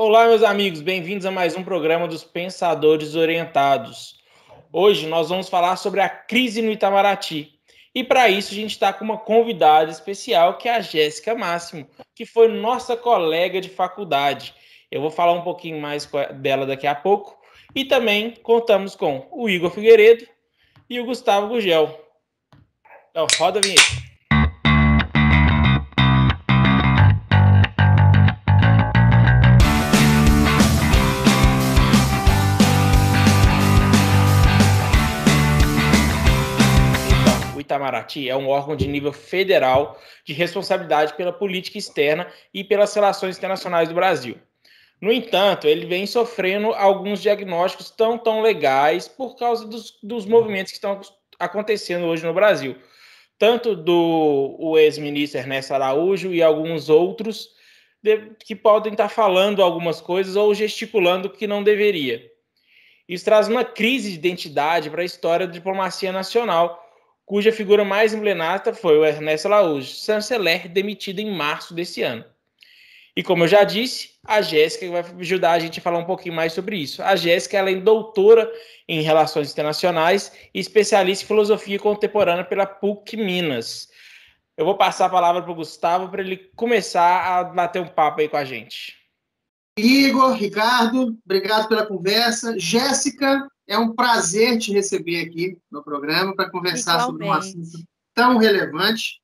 Olá, meus amigos, bem-vindos a mais um programa dos Pensadores Orientados. Hoje nós vamos falar sobre a crise no Itamaraty. E para isso a gente está com uma convidada especial, que é a Jéssica Máximo, que foi nossa colega de faculdade. Eu vou falar um pouquinho mais dela daqui a pouco. E também contamos com o Igor Figueiredo e o Gustavo Gugel. Então, roda a vinheta. Itamaraty é um órgão de nível federal de responsabilidade pela política externa e pelas relações internacionais do Brasil. No entanto, ele vem sofrendo alguns diagnósticos tão tão legais por causa dos, dos movimentos que estão acontecendo hoje no Brasil. Tanto do ex-ministro Ernesto Araújo e alguns outros de, que podem estar falando algumas coisas ou gesticulando que não deveria. Isso traz uma crise de identidade para a história da diplomacia nacional, cuja figura mais emblemática foi o Ernesto Araújo, chanceler demitido em março desse ano. E como eu já disse, a Jéssica vai ajudar a gente a falar um pouquinho mais sobre isso. A Jéssica ela é doutora em Relações Internacionais e especialista em Filosofia Contemporânea pela PUC Minas. Eu vou passar a palavra para o Gustavo para ele começar a bater um papo aí com a gente. Igor, Ricardo, obrigado pela conversa. Jéssica, é um prazer te receber aqui no programa para conversar Igualmente. sobre um assunto tão relevante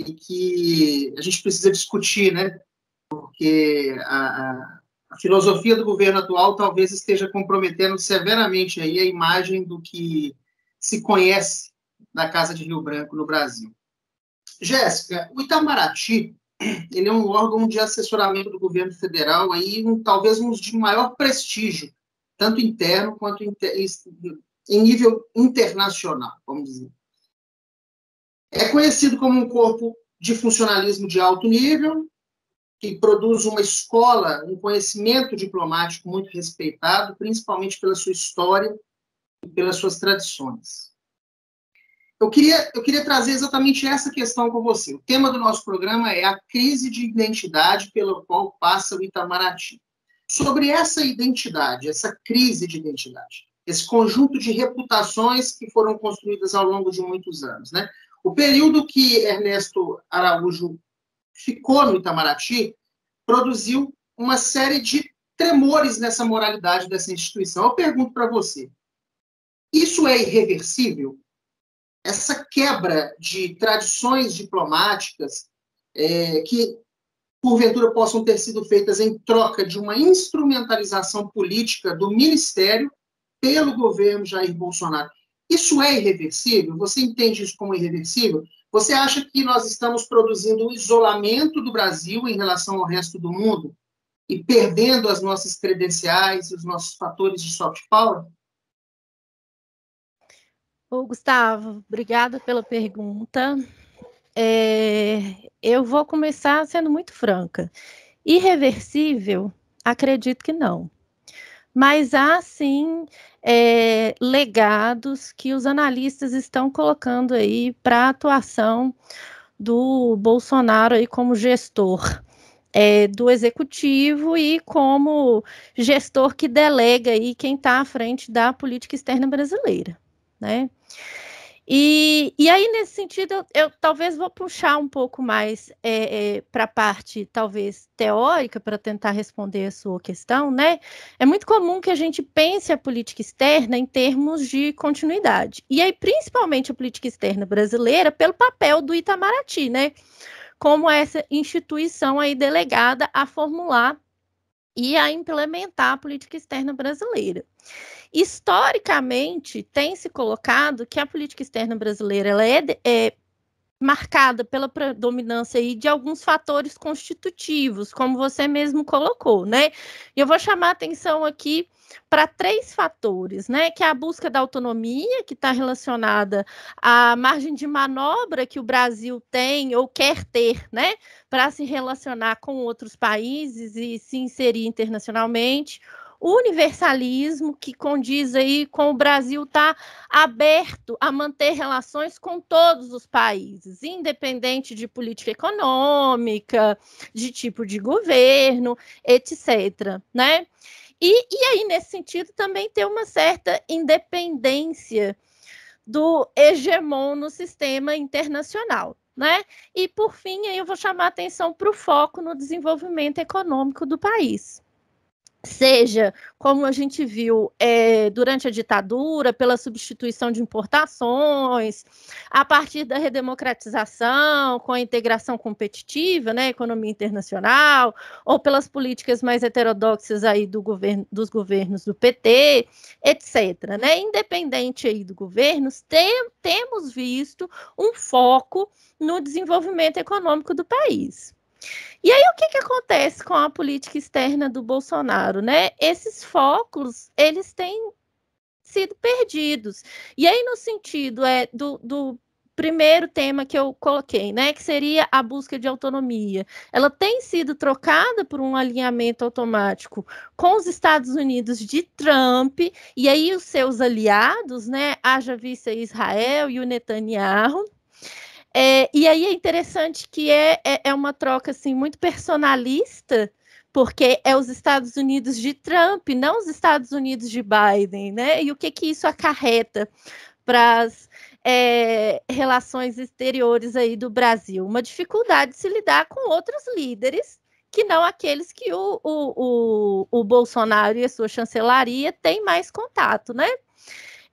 e que a gente precisa discutir, né? Porque a, a filosofia do governo atual talvez esteja comprometendo severamente aí a imagem do que se conhece da Casa de Rio Branco no Brasil. Jéssica, o Itamaraty ele é um órgão de assessoramento do governo federal aí um, talvez um de maior prestígio tanto interno quanto inter, em nível internacional, vamos dizer. É conhecido como um corpo de funcionalismo de alto nível, que produz uma escola, um conhecimento diplomático muito respeitado, principalmente pela sua história e pelas suas tradições. Eu queria, eu queria trazer exatamente essa questão com você. O tema do nosso programa é a crise de identidade pela qual passa o Itamaraty sobre essa identidade, essa crise de identidade, esse conjunto de reputações que foram construídas ao longo de muitos anos. Né? O período que Ernesto Araújo ficou no Itamaraty produziu uma série de tremores nessa moralidade dessa instituição. Eu pergunto para você: isso é irreversível? Essa quebra de tradições diplomáticas é, que porventura possam ter sido feitas em troca de uma instrumentalização política do ministério pelo governo Jair Bolsonaro. Isso é irreversível? Você entende isso como irreversível? Você acha que nós estamos produzindo um isolamento do Brasil em relação ao resto do mundo e perdendo as nossas credenciais, os nossos fatores de soft power? Ô, Gustavo, obrigada pela pergunta. É, eu vou começar sendo muito franca. Irreversível, acredito que não. Mas há sim é, legados que os analistas estão colocando aí para a atuação do Bolsonaro aí como gestor é, do executivo e como gestor que delega aí quem está à frente da política externa brasileira, né? E, e aí, nesse sentido, eu, eu talvez vou puxar um pouco mais é, é, para a parte, talvez, teórica, para tentar responder a sua questão, né? É muito comum que a gente pense a política externa em termos de continuidade. E aí, principalmente a política externa brasileira, pelo papel do Itamaraty, né? Como essa instituição aí delegada a formular e a implementar a política externa brasileira. Historicamente, tem se colocado que a política externa brasileira ela é, é marcada pela predominância aí de alguns fatores constitutivos, como você mesmo colocou, né? E eu vou chamar a atenção aqui para três fatores, né? Que é a busca da autonomia, que está relacionada à margem de manobra que o Brasil tem ou quer ter, né? Para se relacionar com outros países e se inserir internacionalmente. O universalismo que condiz aí com o Brasil estar tá aberto a manter relações com todos os países, independente de política econômica, de tipo de governo, etc. Né? E, e aí, nesse sentido, também ter uma certa independência do hegemon no sistema internacional. Né? E, por fim, eu vou chamar atenção para o foco no desenvolvimento econômico do país seja como a gente viu é, durante a ditadura, pela substituição de importações, a partir da redemocratização, com a integração competitiva, né, economia internacional, ou pelas políticas mais heterodoxas aí do governo, dos governos do PT, etc. Né? Independente aí do governo, tem, temos visto um foco no desenvolvimento econômico do país. E aí o que, que acontece com a política externa do Bolsonaro, né? Esses focos, eles têm sido perdidos. E aí no sentido é do, do primeiro tema que eu coloquei, né, que seria a busca de autonomia. Ela tem sido trocada por um alinhamento automático com os Estados Unidos de Trump e aí os seus aliados, né, haja vista Israel e o Netanyahu, é, e aí é interessante que é, é, é, uma troca assim muito personalista, porque é os Estados Unidos de Trump, não os Estados Unidos de Biden, né? E o que, que isso acarreta para as é, relações exteriores aí do Brasil? Uma dificuldade de se lidar com outros líderes que não aqueles que o, o, o, o Bolsonaro e a sua chancelaria têm mais contato, né?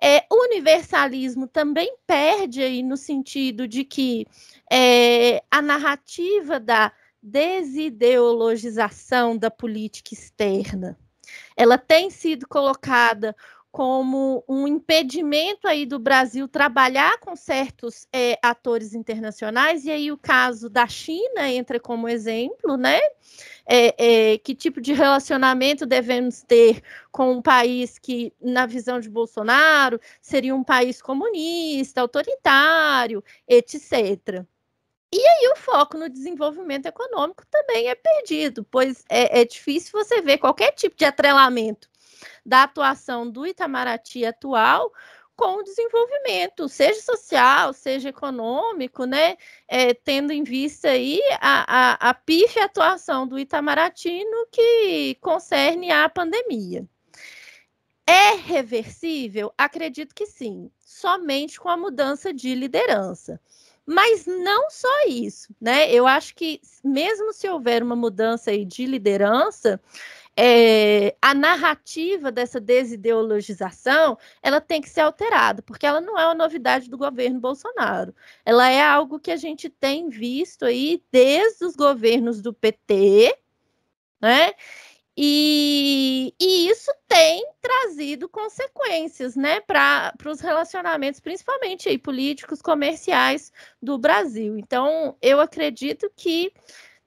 É, o universalismo também perde aí no sentido de que é, a narrativa da desideologização da política externa ela tem sido colocada como um impedimento aí do Brasil trabalhar com certos é, atores internacionais, e aí o caso da China entra como exemplo, né? É, é, que tipo de relacionamento devemos ter com um país que, na visão de Bolsonaro, seria um país comunista, autoritário, etc. E aí o foco no desenvolvimento econômico também é perdido, pois é, é difícil você ver qualquer tipo de atrelamento da atuação do Itamaraty atual com o desenvolvimento, seja social, seja econômico, né? É, tendo em vista aí a, a, a pífia atuação do Itamaraty no que concerne à pandemia. É reversível? Acredito que sim, somente com a mudança de liderança. Mas não só isso, né? Eu acho que mesmo se houver uma mudança de liderança, é, a narrativa dessa desideologização ela tem que ser alterada, porque ela não é uma novidade do governo Bolsonaro. Ela é algo que a gente tem visto aí desde os governos do PT, né? E, e, isso tem trazido consequências né, para os relacionamentos, principalmente aí, políticos, comerciais do Brasil. Então, eu acredito que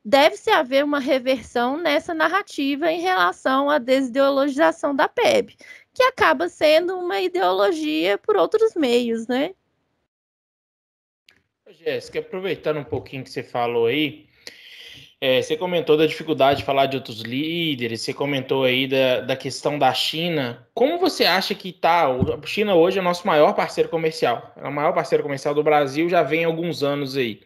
deve-se haver uma reversão nessa narrativa em relação à desideologização da PEB, que acaba sendo uma ideologia por outros meios, né? Jéssica, aproveitando um pouquinho que você falou aí, é, você comentou da dificuldade de falar de outros líderes, você comentou aí da, da questão da China. Como você acha que está? A China hoje é o nosso maior parceiro comercial. É o maior parceiro comercial do Brasil, já vem alguns anos aí.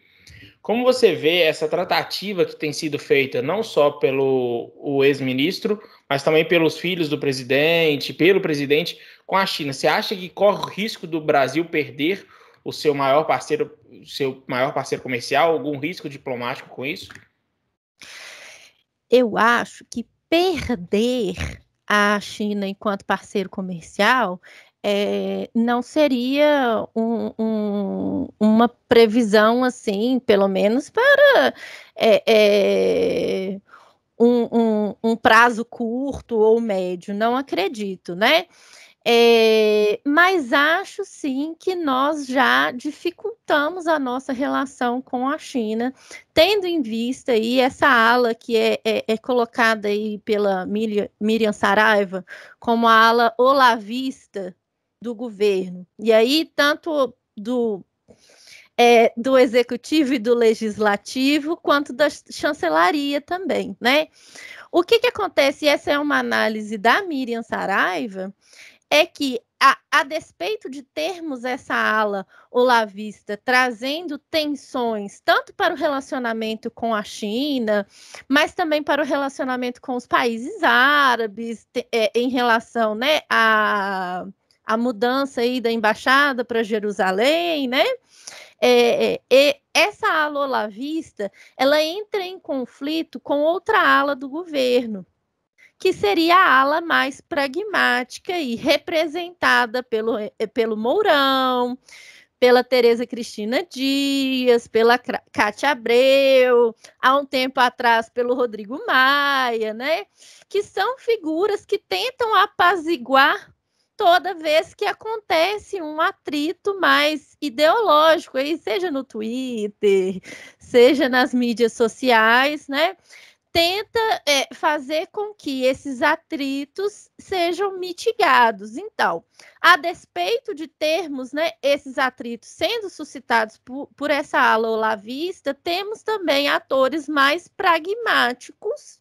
Como você vê essa tratativa que tem sido feita não só pelo o ex-ministro, mas também pelos filhos do presidente, pelo presidente com a China? Você acha que corre o risco do Brasil perder o seu maior parceiro, seu maior parceiro comercial? Algum risco diplomático com isso? Eu acho que perder a China enquanto parceiro comercial é, não seria um, um, uma previsão assim, pelo menos para é, é, um, um, prazo curto ou médio, não acredito, né? Mas acho sim que nós já dificultamos a nossa relação com a China, tendo em vista aí essa ala que é, é, é colocada aí pela Miriam Saraiva como a ala olavista do governo. E aí, tanto do é, do executivo e do legislativo, quanto da chancelaria também, né? O que, que acontece, e essa é uma análise da Miriam Saraiva, é que a, a, despeito de termos essa ala olavista trazendo tensões tanto para o relacionamento com a China, mas também para o relacionamento com os países árabes, te, é, em relação né, a, a mudança aí da embaixada para Jerusalém, né? É, é, essa ala olavista, ela entra em conflito com outra ala do governo, que seria a ala mais pragmática e representada pelo, eh, pelo Mourão, pela Tereza Cristina Dias, pela Cátia Abreu, há um tempo atrás pelo Rodrigo Maia, né? Que são figuras que tentam apaziguar toda vez que acontece um atrito mais ideológico, aí seja no Twitter, seja nas mídias sociais, né? tenta é, fazer com que esses atritos sejam mitigados. Então, a despeito de termos né, esses atritos sendo suscitados por, por essa ala olavista, temos também atores mais pragmáticos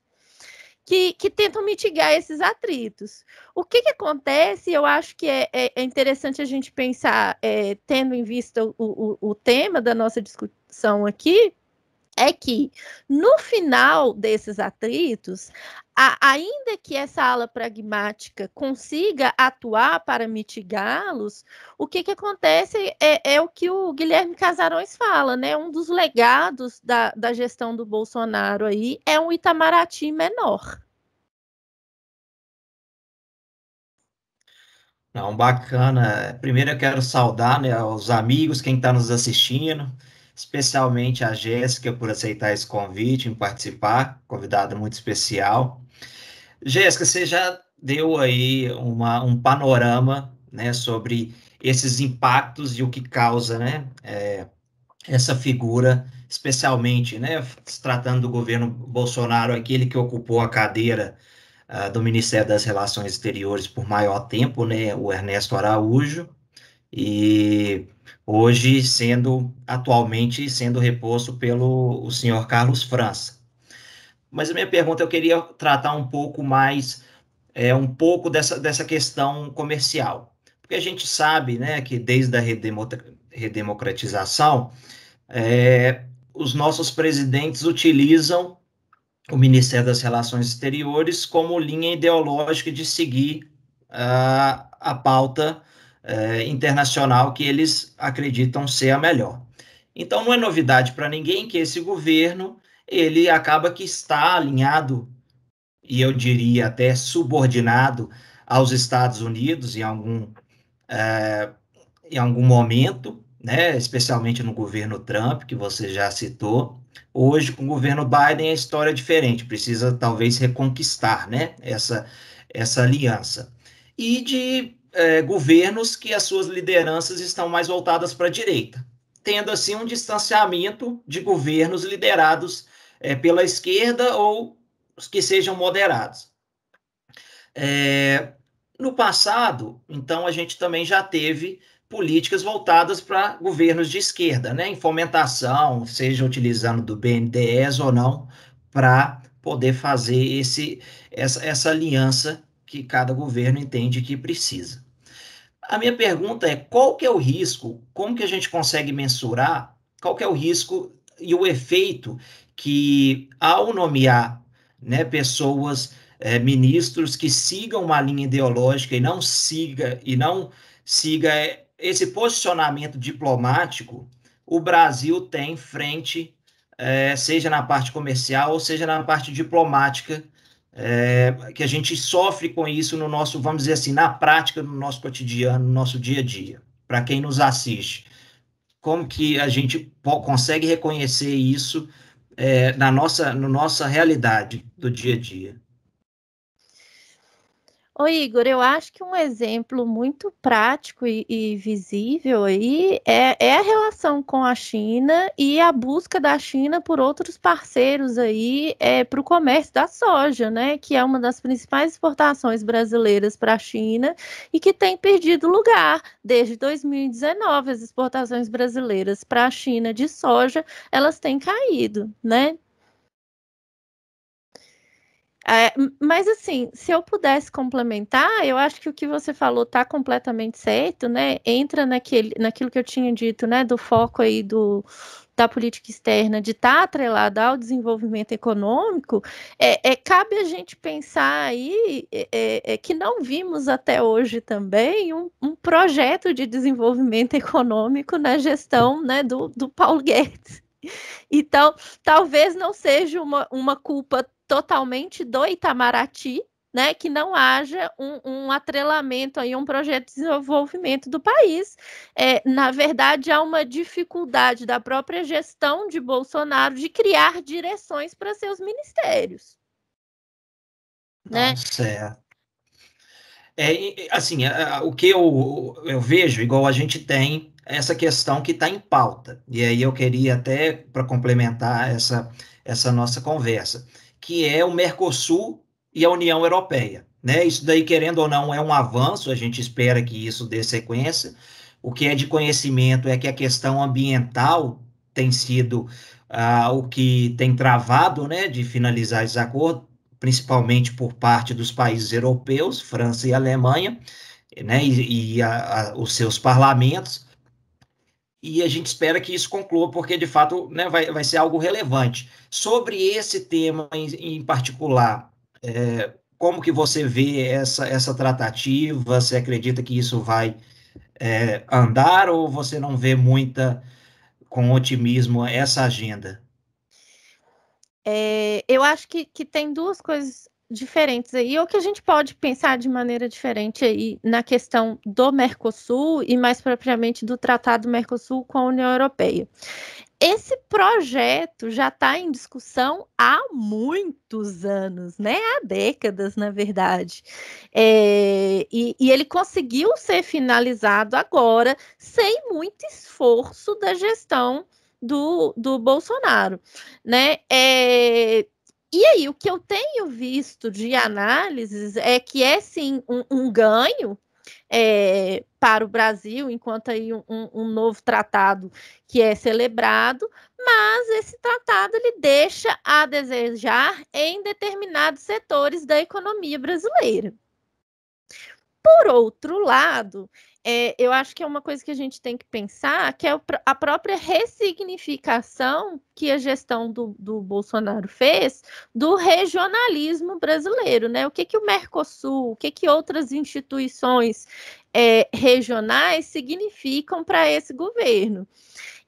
que, que, tentam mitigar esses atritos. O que, que acontece? Eu acho que é, é, é interessante a gente pensar, é, tendo em vista o, o, o tema da nossa discussão aqui, é que no final desses atritos, a, ainda que essa ala pragmática consiga atuar para mitigá-los, o que, que acontece é, é, o que o Guilherme Casarões fala, né? Um dos legados da, da gestão do Bolsonaro aí é um Itamaraty menor. Não, bacana. Primeiro eu quero saudar né, os amigos, quem está nos assistindo especialmente a Jéssica por aceitar esse convite em participar, convidada muito especial. Jéssica, você já deu aí uma, um panorama né, sobre esses impactos e o que causa né, é, essa figura, especialmente né, se tratando do governo Bolsonaro, aquele que ocupou a cadeira uh, do Ministério das Relações Exteriores por maior tempo, né, o Ernesto Araújo, e hoje sendo atualmente sendo reposto pelo o senhor Carlos França. Mas a minha pergunta eu queria tratar um pouco mais é um pouco dessa, dessa questão comercial, porque a gente sabe, né, que desde a redemocratização é, os nossos presidentes utilizam o Ministério das Relações Exteriores como linha ideológica de seguir uh, a pauta é, internacional que eles acreditam ser a melhor. Então não é novidade para ninguém que esse governo ele acaba que está alinhado e eu diria até subordinado aos Estados Unidos em algum é, em algum momento, né, especialmente no governo Trump que você já citou. Hoje com o governo Biden a história é diferente, precisa talvez reconquistar, né, essa essa aliança e de é, governos que as suas lideranças estão mais voltadas para a direita, tendo assim um distanciamento de governos liderados é, pela esquerda ou os que sejam moderados. É, no passado, então, a gente também já teve políticas voltadas para governos de esquerda, né, em fomentação, seja utilizando do BNDES ou não, para poder fazer esse, essa, essa aliança que cada governo entende que precisa. A minha pergunta é, qual que é o risco, como que a gente consegue mensurar, qual que é o risco e o efeito que, ao nomear né, pessoas, é, ministros que sigam uma linha ideológica e não siga, e não siga esse posicionamento diplomático, o Brasil tem frente, é, seja na parte comercial ou seja na parte diplomática, é, que a gente sofre com isso no nosso, vamos dizer assim, na prática, no nosso cotidiano, no nosso dia a dia, para quem nos assiste. Como que a gente consegue reconhecer isso é, na nossa, no nossa realidade do dia a dia? Ô Igor, eu acho que um exemplo muito prático e, e visível aí é, é, a relação com a China e a busca da China por outros parceiros aí é, para o comércio da soja, né? Que é uma das principais exportações brasileiras para a China e que tem perdido lugar desde 2019. As exportações brasileiras para a China de soja elas têm caído, né? É, mas assim, se eu pudesse complementar, eu acho que o que você falou está completamente certo, né? Entra naquele, naquilo que eu tinha dito, né? Do foco aí do, da política externa de estar tá atrelada ao desenvolvimento econômico, é, é, cabe a gente pensar aí é, é, é que não vimos até hoje também um, um, projeto de desenvolvimento econômico na gestão né, do, do Paulo Guedes. Então, talvez não seja uma, uma culpa totalmente do Itamaraty, né, que não haja um, um, atrelamento aí, um projeto de desenvolvimento do país. É, na verdade, há uma dificuldade da própria gestão de Bolsonaro de criar direções para seus ministérios. Né? Certo. É, assim, o que eu, eu vejo, igual a gente tem essa questão que está em pauta, e aí eu queria até, para complementar essa, essa nossa conversa, que é o Mercosul e a União Europeia. Né? Isso daí, querendo ou não, é um avanço, a gente espera que isso dê sequência. O que é de conhecimento é que a questão ambiental tem sido ah, o que tem travado né, de finalizar esse acordo, principalmente por parte dos países europeus, França e Alemanha, né, e, e a, a, os seus parlamentos e a gente espera que isso conclua, porque de fato né, vai, vai ser algo relevante. Sobre esse tema em, em particular, é, como que você vê essa, essa tratativa? Você acredita que isso vai é, andar ou você não vê muita, com otimismo, essa agenda? É, eu acho que, que tem duas coisas diferentes aí, ou que a gente pode pensar de maneira diferente aí na questão do Mercosul e mais propriamente do Tratado Mercosul com a União Europeia. Esse projeto já está em discussão há muitos anos, né? Há décadas, na verdade. É, e, e ele conseguiu ser finalizado agora, sem muito esforço da gestão do, do Bolsonaro, né? É, e aí, o que eu tenho visto de análises é que é sim um, um ganho é, para o Brasil, enquanto aí um, um, novo tratado que é celebrado, mas esse tratado ele deixa a desejar em determinados setores da economia brasileira. Por outro lado, é, eu acho que é uma coisa que a gente tem que pensar, que é a própria ressignificação que a gestão do, do Bolsonaro fez do regionalismo brasileiro, né? O que, que o Mercosul, o que, que outras instituições é, regionais significam para esse governo.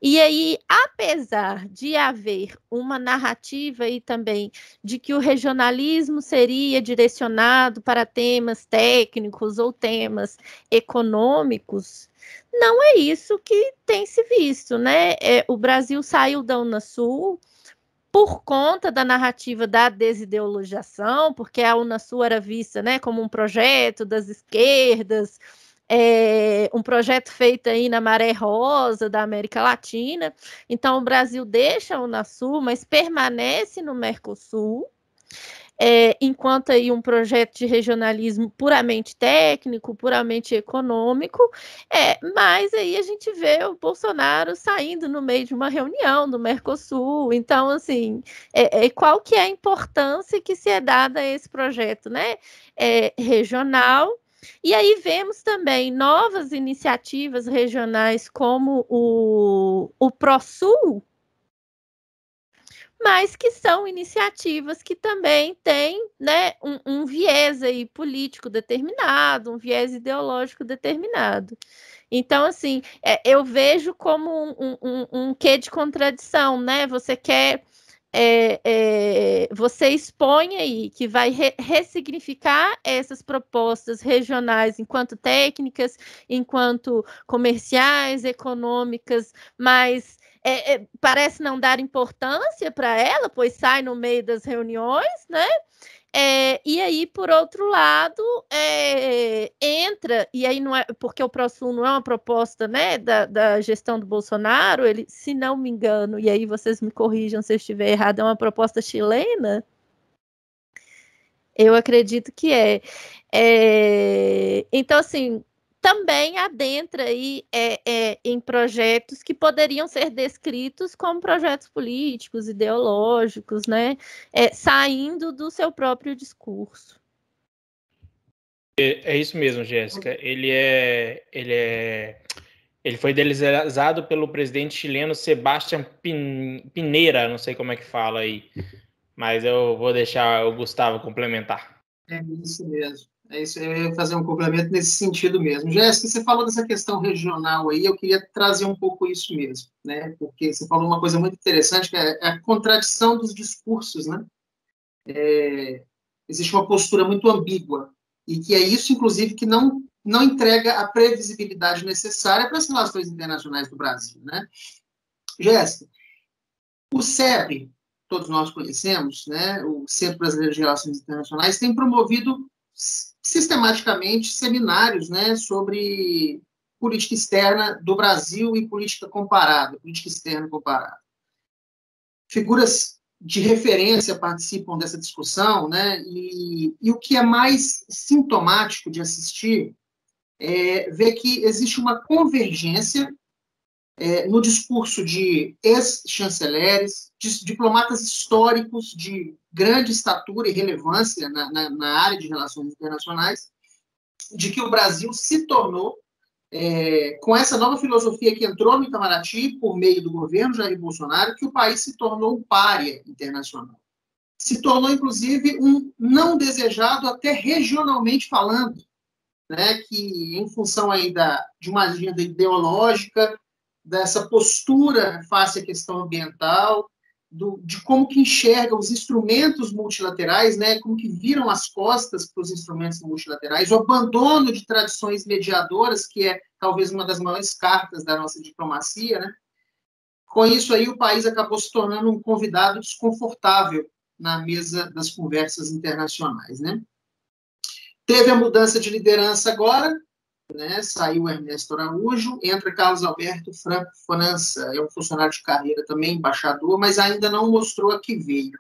E aí, apesar de haver uma narrativa aí também de que o regionalismo seria direcionado para temas técnicos ou temas econômicos, não é isso que tem se visto, né? É, o Brasil saiu da Unasul por conta da narrativa da desideologização, porque a Unasul era vista né, como um projeto das esquerdas, é, um projeto feito aí na Maré Rosa da América Latina. Então, o Brasil deixa o Unasul, mas permanece no Mercosul. É, enquanto aí um projeto de regionalismo puramente técnico, puramente econômico, é, mas aí a gente vê o Bolsonaro saindo no meio de uma reunião do Mercosul, então assim, é, é qual que é a importância que se é dada a esse projeto, né, é, regional, e aí vemos também novas iniciativas regionais como o, o ProSul, mas que são iniciativas que também têm né, um, um, viés aí político determinado, um viés ideológico determinado. Então, assim, é, eu vejo como um, um, um quê de contradição, né? Você quer é, é, você expõe aí que vai re ressignificar essas propostas regionais enquanto técnicas, enquanto comerciais, econômicas, mas é, é parece não dar importância para ela, pois sai no meio das reuniões, né? É, e aí, por outro lado, é, entra, e aí não é, porque o ProSul não é uma proposta né, da, da, gestão do Bolsonaro, ele, se não me engano, e aí vocês me corrijam se eu estiver errado, é uma proposta chilena. Eu acredito que é. é então, assim, também adentra aí é, é, em projetos que poderiam ser descritos como projetos políticos, ideológicos, né? É, saindo do seu próprio discurso. É, é isso mesmo, Jéssica. Ele é, ele é, ele foi idealizado pelo presidente chileno Sebastián Pineira, não sei como é que fala aí, mas eu vou deixar o Gustavo complementar. É isso mesmo. É isso, eu ia fazer um complemento nesse sentido mesmo. Jéssica, você falou dessa questão regional aí, eu queria trazer um pouco isso mesmo, né? Porque você falou uma coisa muito interessante, que é a contradição dos discursos, né? É, existe uma postura muito ambígua, e que é isso, inclusive, que não, não entrega a previsibilidade necessária para as relações internacionais do Brasil, né? Jéssica, o SEB, todos nós conhecemos, né? O Centro Brasileiro de Relações Internacionais, tem promovido sistematicamente seminários né, sobre política externa do Brasil e política comparada, política externa comparada. Figuras de referência participam dessa discussão, né, e, e o que é mais sintomático de assistir é ver que existe uma convergência é, no discurso de ex-chanceleres, diplomatas históricos de grande estatura e relevância na, na, na, área de relações internacionais, de que o Brasil se tornou, é, com essa nova filosofia que entrou no Itamaraty por meio do governo Jair Bolsonaro, que o país se tornou um párea internacional. Se tornou, inclusive, um não desejado até regionalmente falando, né, que em função aí da, de uma agenda ideológica, dessa postura face à questão ambiental, do, de como que enxerga os instrumentos multilaterais, né, como que viram as costas para os instrumentos multilaterais, o abandono de tradições mediadoras, que é talvez uma das maiores cartas da nossa diplomacia, né? Com isso aí o país acabou se tornando um convidado desconfortável na mesa das conversas internacionais, né? Teve a mudança de liderança agora, né? Saiu Ernesto Araújo, entra Carlos Alberto Franco França, é um funcionário de carreira também, embaixador, mas ainda não mostrou a que veio.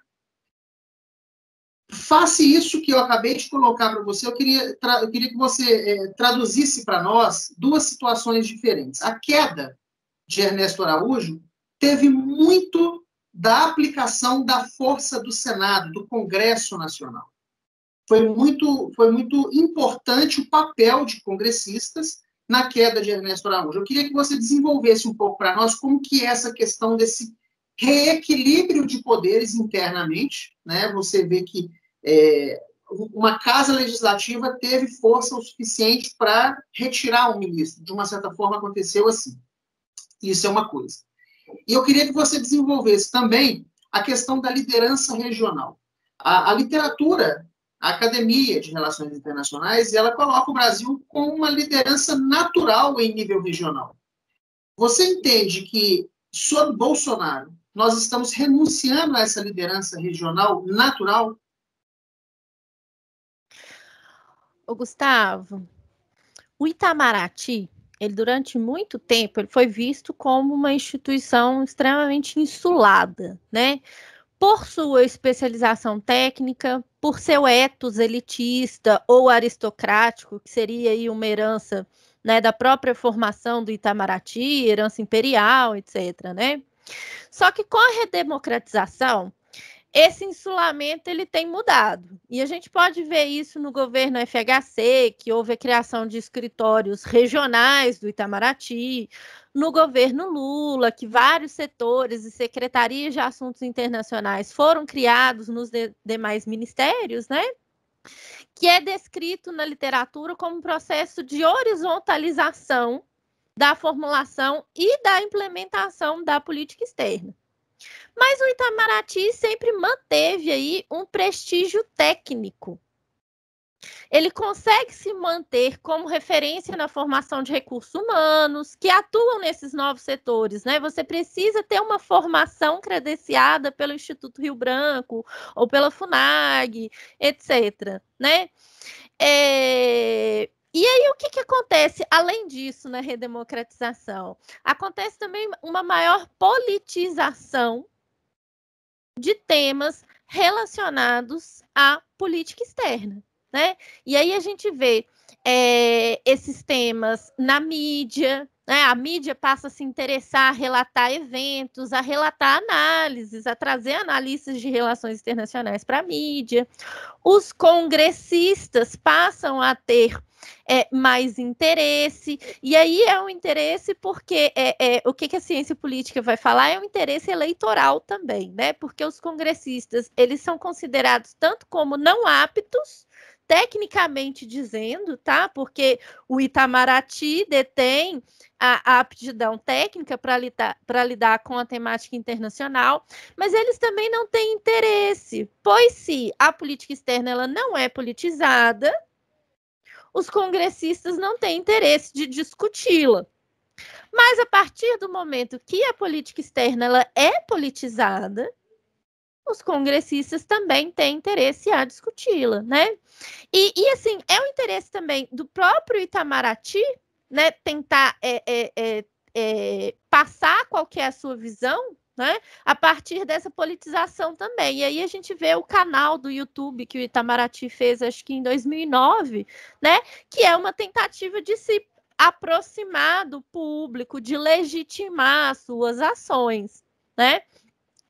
Face isso que eu acabei de colocar para você, eu queria, eu queria que você é, traduzisse para nós duas situações diferentes. A queda de Ernesto Araújo teve muito da aplicação da força do Senado, do Congresso Nacional foi muito, foi muito importante o papel de congressistas na queda de Ernesto Araújo. Eu queria que você desenvolvesse um pouco para nós como que é essa questão desse reequilíbrio de poderes internamente, né? Você vê que é, uma casa legislativa teve força o suficiente para retirar um ministro. De uma certa forma, aconteceu assim. Isso é uma coisa. E eu queria que você desenvolvesse também a questão da liderança regional. A, a literatura a Academia de Relações Internacionais, e ela coloca o Brasil com uma liderança natural em nível regional. Você entende que, sob Bolsonaro, nós estamos renunciando a essa liderança regional natural? O Gustavo, o Itamaraty, ele durante muito tempo ele foi visto como uma instituição extremamente insulada, né? por sua especialização técnica, por seu ethos elitista ou aristocrático, que seria aí uma herança né, da própria formação do Itamaraty, herança imperial, etc. Né? Só que com a redemocratização, esse insulamento ele tem mudado. E a gente pode ver isso no governo FHC, que houve a criação de escritórios regionais do Itamaraty, no governo Lula, que vários setores e secretarias de assuntos internacionais foram criados nos de demais ministérios, né? Que é descrito na literatura como um processo de horizontalização da formulação e da implementação da política externa. Mas o Itamaraty sempre manteve aí um prestígio técnico ele consegue se manter como referência na formação de recursos humanos que atuam nesses novos setores, né? Você precisa ter uma formação credenciada pelo Instituto Rio Branco ou pela FUNAG, etc. Né? É... E aí, o que, que acontece além disso na redemocratização? Acontece também uma maior politização de temas relacionados à política externa. Né? E aí a gente vê é, esses temas na mídia, né? a mídia passa a se interessar a relatar eventos, a relatar análises, a trazer analistas de relações internacionais para a mídia. Os congressistas passam a ter é, mais interesse, e aí é um interesse porque é, é, o que, que, a ciência política vai falar é um interesse eleitoral também, né? Porque os congressistas eles são considerados tanto como não aptos tecnicamente dizendo, tá? Porque o Itamaraty detém a, a aptidão técnica para lidar, lidar com a temática internacional, mas eles também não têm interesse, pois se a política externa ela não é politizada, os congressistas não têm interesse de discuti-la. Mas a partir do momento que a política externa ela é politizada, os congressistas também têm interesse a discuti-la, né? E, e, assim, é o interesse também do próprio Itamaraty, né, tentar é, é, é, é, passar qual é a sua visão, né, a partir dessa politização também. E aí a gente vê o canal do YouTube que o Itamaraty fez, acho que em 2009, né, que é uma tentativa de se aproximar do público, de legitimar suas ações, né?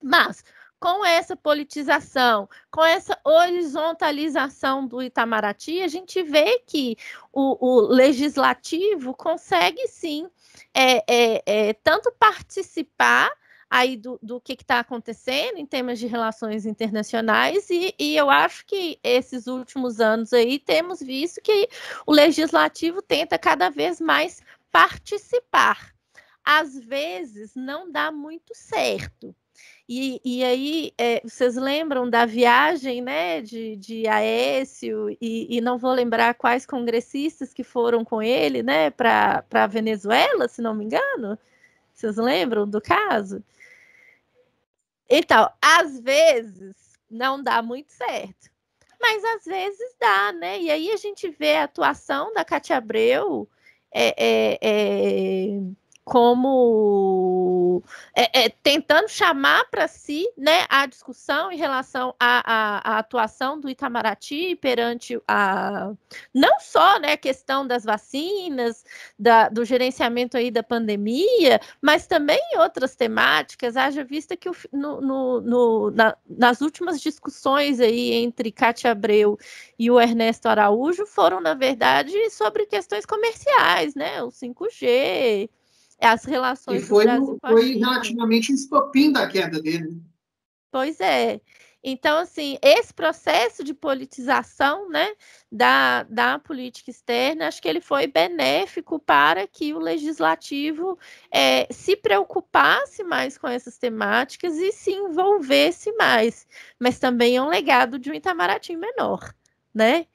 Mas com essa politização, com essa horizontalização do Itamaraty, a gente vê que o, o legislativo consegue sim é, é, é, tanto participar aí do, do que está acontecendo em temas de relações internacionais, e, e, eu acho que esses últimos anos aí temos visto que o legislativo tenta cada vez mais participar. Às vezes não dá muito certo, e, e aí, é, vocês lembram da viagem né, de, de Aécio, e, e, não vou lembrar quais congressistas que foram com ele né, para a Venezuela, se não me engano? Vocês lembram do caso? Então, às vezes não dá muito certo, mas às vezes dá, né? E aí a gente vê a atuação da Cátia Abreu. É, é, é como é, é, tentando chamar para si né, a discussão em relação à, atuação do Itamaraty perante a não só né, a questão das vacinas, da, do gerenciamento aí da pandemia, mas também outras temáticas, haja vista que o, no, no, no, na, nas últimas discussões aí entre Cátia Abreu e o Ernesto Araújo foram, na verdade, sobre questões comerciais, né? O 5G, as relações e foi, do Brasil com a foi China. relativamente um estopim da queda dele. Né? Pois é. Então, assim, esse processo de politização né, da, da política externa, acho que ele foi benéfico para que o legislativo é, se preocupasse mais com essas temáticas e se envolvesse mais. Mas também é um legado de um Itamaraty menor, né?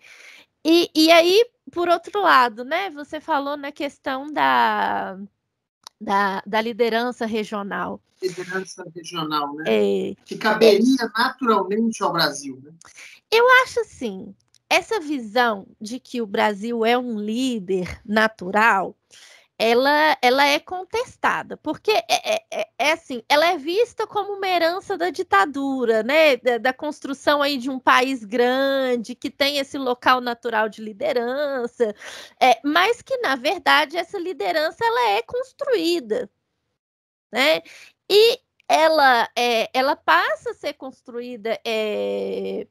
E, e aí, por outro lado, né, você falou na questão da, da, da liderança regional. Liderança regional, né? É, que caberia é, naturalmente ao Brasil. Né? Eu acho assim, essa visão de que o Brasil é um líder natural, ela, ela é contestada, porque é, é, é, é, assim, ela é vista como uma herança da ditadura, né? Da, da, construção aí de um país grande que tem esse local natural de liderança, é, mas que na verdade essa liderança ela é construída, né? E ela, é, ela passa a ser construída é,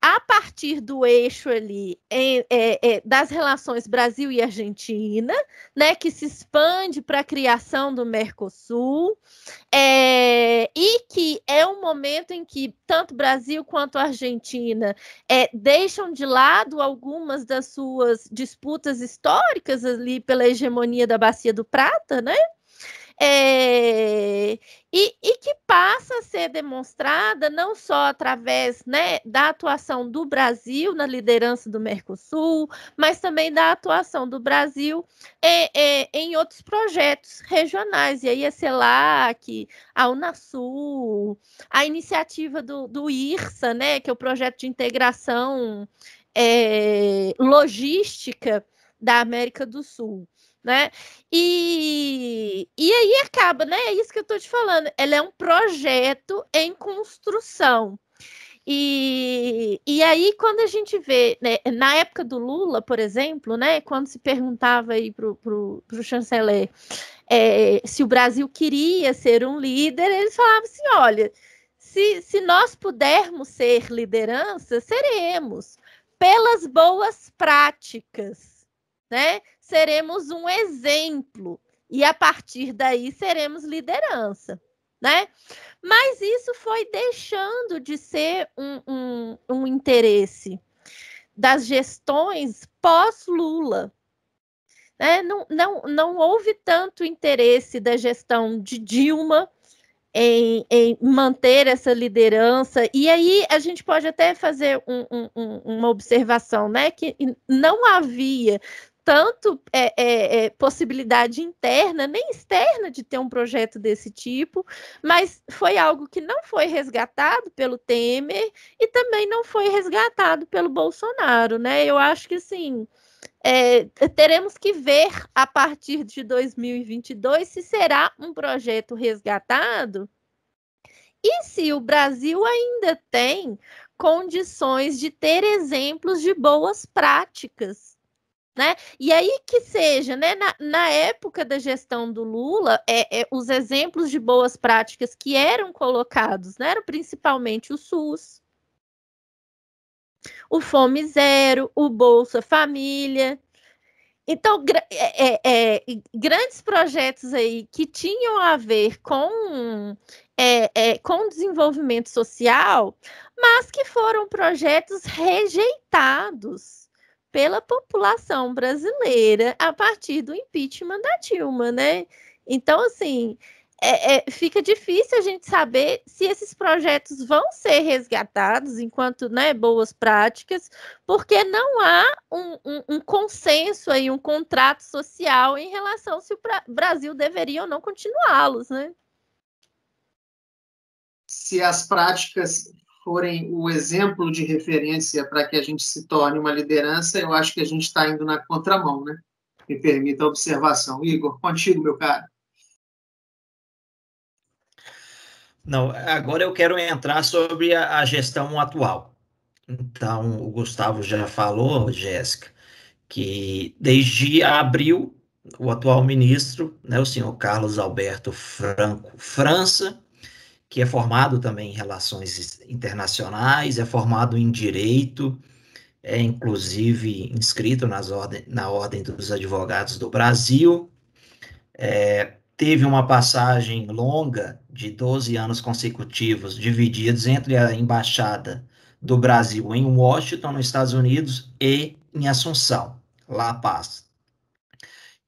a partir do eixo ali é, é, das relações Brasil e Argentina, né, que se expande para a criação do Mercosul, é, e que é um momento em que tanto Brasil quanto Argentina é, deixam de lado algumas das suas disputas históricas ali pela hegemonia da Bacia do Prata, né? É, e, e, que passa a ser demonstrada não só através né, da atuação do Brasil na liderança do Mercosul, mas também da atuação do Brasil é, é, em outros projetos regionais, e aí a CELAC, a Unasul, a iniciativa do, do IRSA, né, que é o projeto de integração é, logística da América do Sul né? E, e aí acaba, né? É isso que eu estou te falando. Ela é um projeto em construção. E, e aí, quando a gente vê, né, na época do Lula, por exemplo, né, quando se perguntava aí para o chanceler é, se o Brasil queria ser um líder, eles falavam assim: olha, se, se nós pudermos ser liderança, seremos, pelas boas práticas, né? Seremos um exemplo e a partir daí seremos liderança, né? Mas isso foi deixando de ser um, um, um interesse das gestões pós-Lula. Né? Não, não, não houve tanto interesse da gestão de Dilma em, em, manter essa liderança. E aí a gente pode até fazer um, um, uma observação, né? Que não havia tanto é, é, é, possibilidade interna nem externa de ter um projeto desse tipo, mas foi algo que não foi resgatado pelo Temer e também não foi resgatado pelo Bolsonaro, né? Eu acho que assim é, teremos que ver a partir de 2022 se será um projeto resgatado e se o Brasil ainda tem condições de ter exemplos de boas práticas né? E aí que seja, né, na, na época da gestão do Lula, é, é, os exemplos de boas práticas que eram colocados, né, eram principalmente o SUS, o Fome Zero, o Bolsa Família. Então, é, é, é, grandes projetos aí que tinham a ver com, é, é, com desenvolvimento social, mas que foram projetos rejeitados pela população brasileira a partir do impeachment da Dilma, né? Então, assim, é, é, fica difícil a gente saber se esses projetos vão ser resgatados enquanto né, boas práticas, porque não há um, um, um consenso aí, um contrato social em relação se o Brasil deveria ou não continuá-los, né? Se as práticas forem o exemplo de referência para que a gente se torne uma liderança, eu acho que a gente está indo na contramão, né? Me permita a observação. Igor, contigo, meu cara. Não, agora eu quero entrar sobre a, a gestão atual. Então, o Gustavo já falou, Jéssica, que desde abril, o atual ministro, né, o senhor Carlos Alberto Franco França, que é formado também em relações internacionais, é formado em direito, é inclusive inscrito nas ordem, na Ordem dos Advogados do Brasil, é, teve uma passagem longa de 12 anos consecutivos, divididos entre a Embaixada do Brasil em Washington, nos Estados Unidos, e em Assunção, La Paz.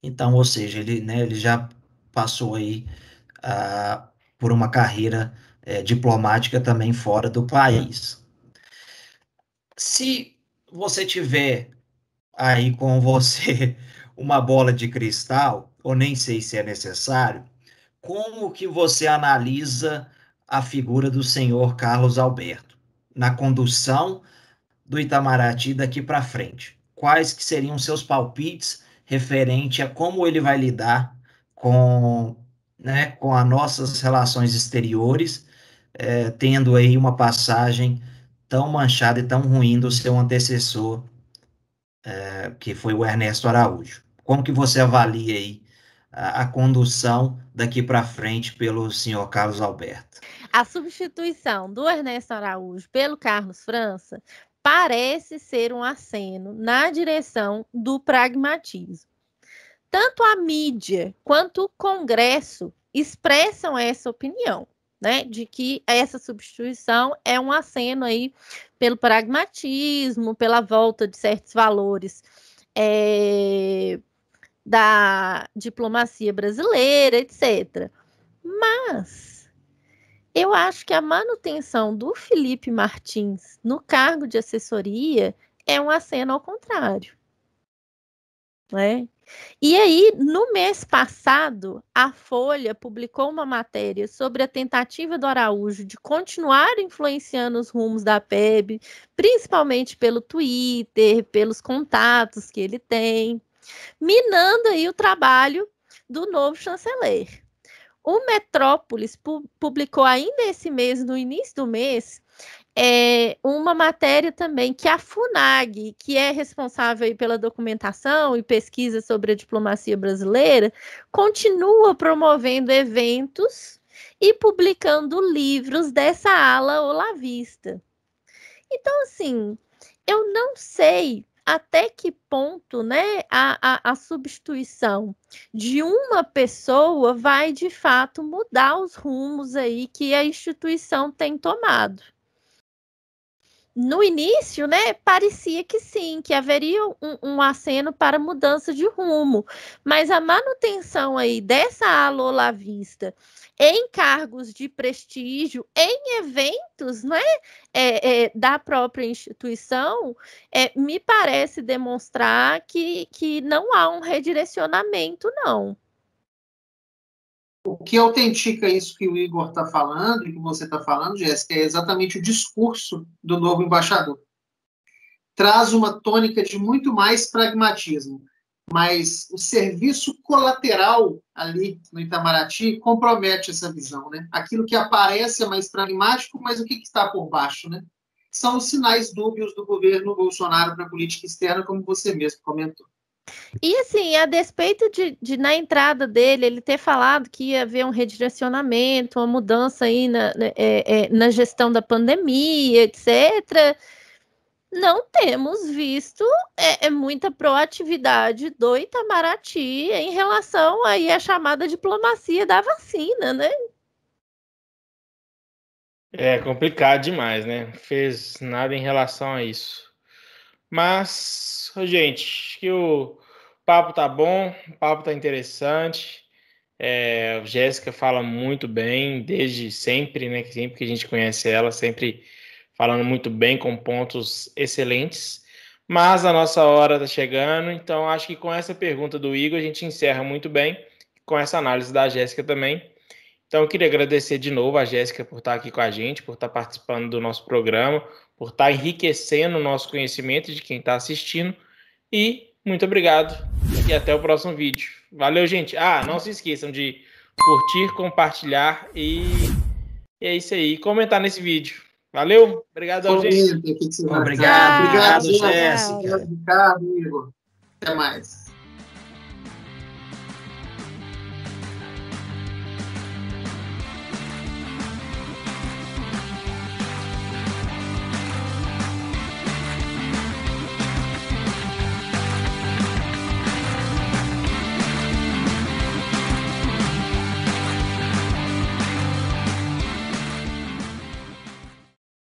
Então, ou seja, ele, né, ele já passou aí uh, por uma carreira é, diplomática também fora do país. Se você tiver aí com você uma bola de cristal, ou nem sei se é necessário, como que você analisa a figura do senhor Carlos Alberto na condução do Itamaraty daqui para frente? Quais que seriam seus palpites referente a como ele vai lidar com né, com as nossas relações exteriores, é, tendo aí uma passagem tão manchada e tão ruim do seu antecessor, é, que foi o Ernesto Araújo. Como que você avalia aí a, a condução daqui para frente pelo senhor Carlos Alberto? A substituição do Ernesto Araújo pelo Carlos França parece ser um aceno na direção do pragmatismo tanto a mídia quanto o Congresso expressam essa opinião, né, de que essa substituição é um aceno aí pelo pragmatismo, pela volta de certos valores é, da diplomacia brasileira, etc. Mas eu acho que a manutenção do Felipe Martins no cargo de assessoria é um aceno ao contrário. Né? E aí, no mês passado, a Folha publicou uma matéria sobre a tentativa do Araújo de continuar influenciando os rumos da PEB, principalmente pelo Twitter, pelos contatos que ele tem, minando aí o trabalho do novo chanceler. O Metrópolis pu publicou ainda esse mês, no início do mês, é, uma matéria também que a FUNAG, que é responsável pela documentação e pesquisa sobre a diplomacia brasileira, continua promovendo eventos e publicando livros dessa ala olavista. Então, assim, eu não sei até que ponto né, a, a, a, substituição de uma pessoa vai de fato mudar os rumos aí que a instituição tem tomado no início, né, parecia que sim, que haveria um, um, aceno para mudança de rumo, mas a manutenção aí dessa ala olavista em cargos de prestígio, em eventos, né, é, é, da própria instituição, é, me parece demonstrar que, que não há um redirecionamento, não. O que autentica isso que o Igor está falando e que você está falando, Jéssica, é exatamente o discurso do novo embaixador. Traz uma tônica de muito mais pragmatismo, mas o serviço colateral ali no Itamaraty compromete essa visão. Né? Aquilo que aparece é mais pragmático, mas o que, está por baixo? Né? São os sinais dúbios do governo Bolsonaro para a política externa, como você mesmo comentou. E assim, a despeito de, de, na entrada dele ele ter falado que ia haver um redirecionamento, uma mudança aí na, na, é, é, na gestão da pandemia, etc., não temos visto é, é, muita proatividade do Itamaraty em relação aí à chamada diplomacia da vacina, né? É complicado demais, né? Fez nada em relação a isso. Mas, gente, que o papo tá bom, o papo tá interessante. É, a Jéssica fala muito bem, desde sempre, né? Sempre que a gente conhece ela, sempre falando muito bem, com pontos excelentes. Mas a nossa hora está chegando, então acho que com essa pergunta do Igor a gente encerra muito bem, com essa análise da Jéssica também. Então eu queria agradecer de novo a Jéssica por estar aqui com a gente, por estar participando do nosso programa, por estar enriquecendo o nosso conhecimento de quem está assistindo. E muito obrigado e até o próximo vídeo. Valeu, gente. Ah, não se esqueçam de curtir, compartilhar e, e é isso aí. Comentar nesse vídeo. Valeu, obrigado, gente. Obrigado, obrigado, Jéssica. Obrigado, Igor. Até mais.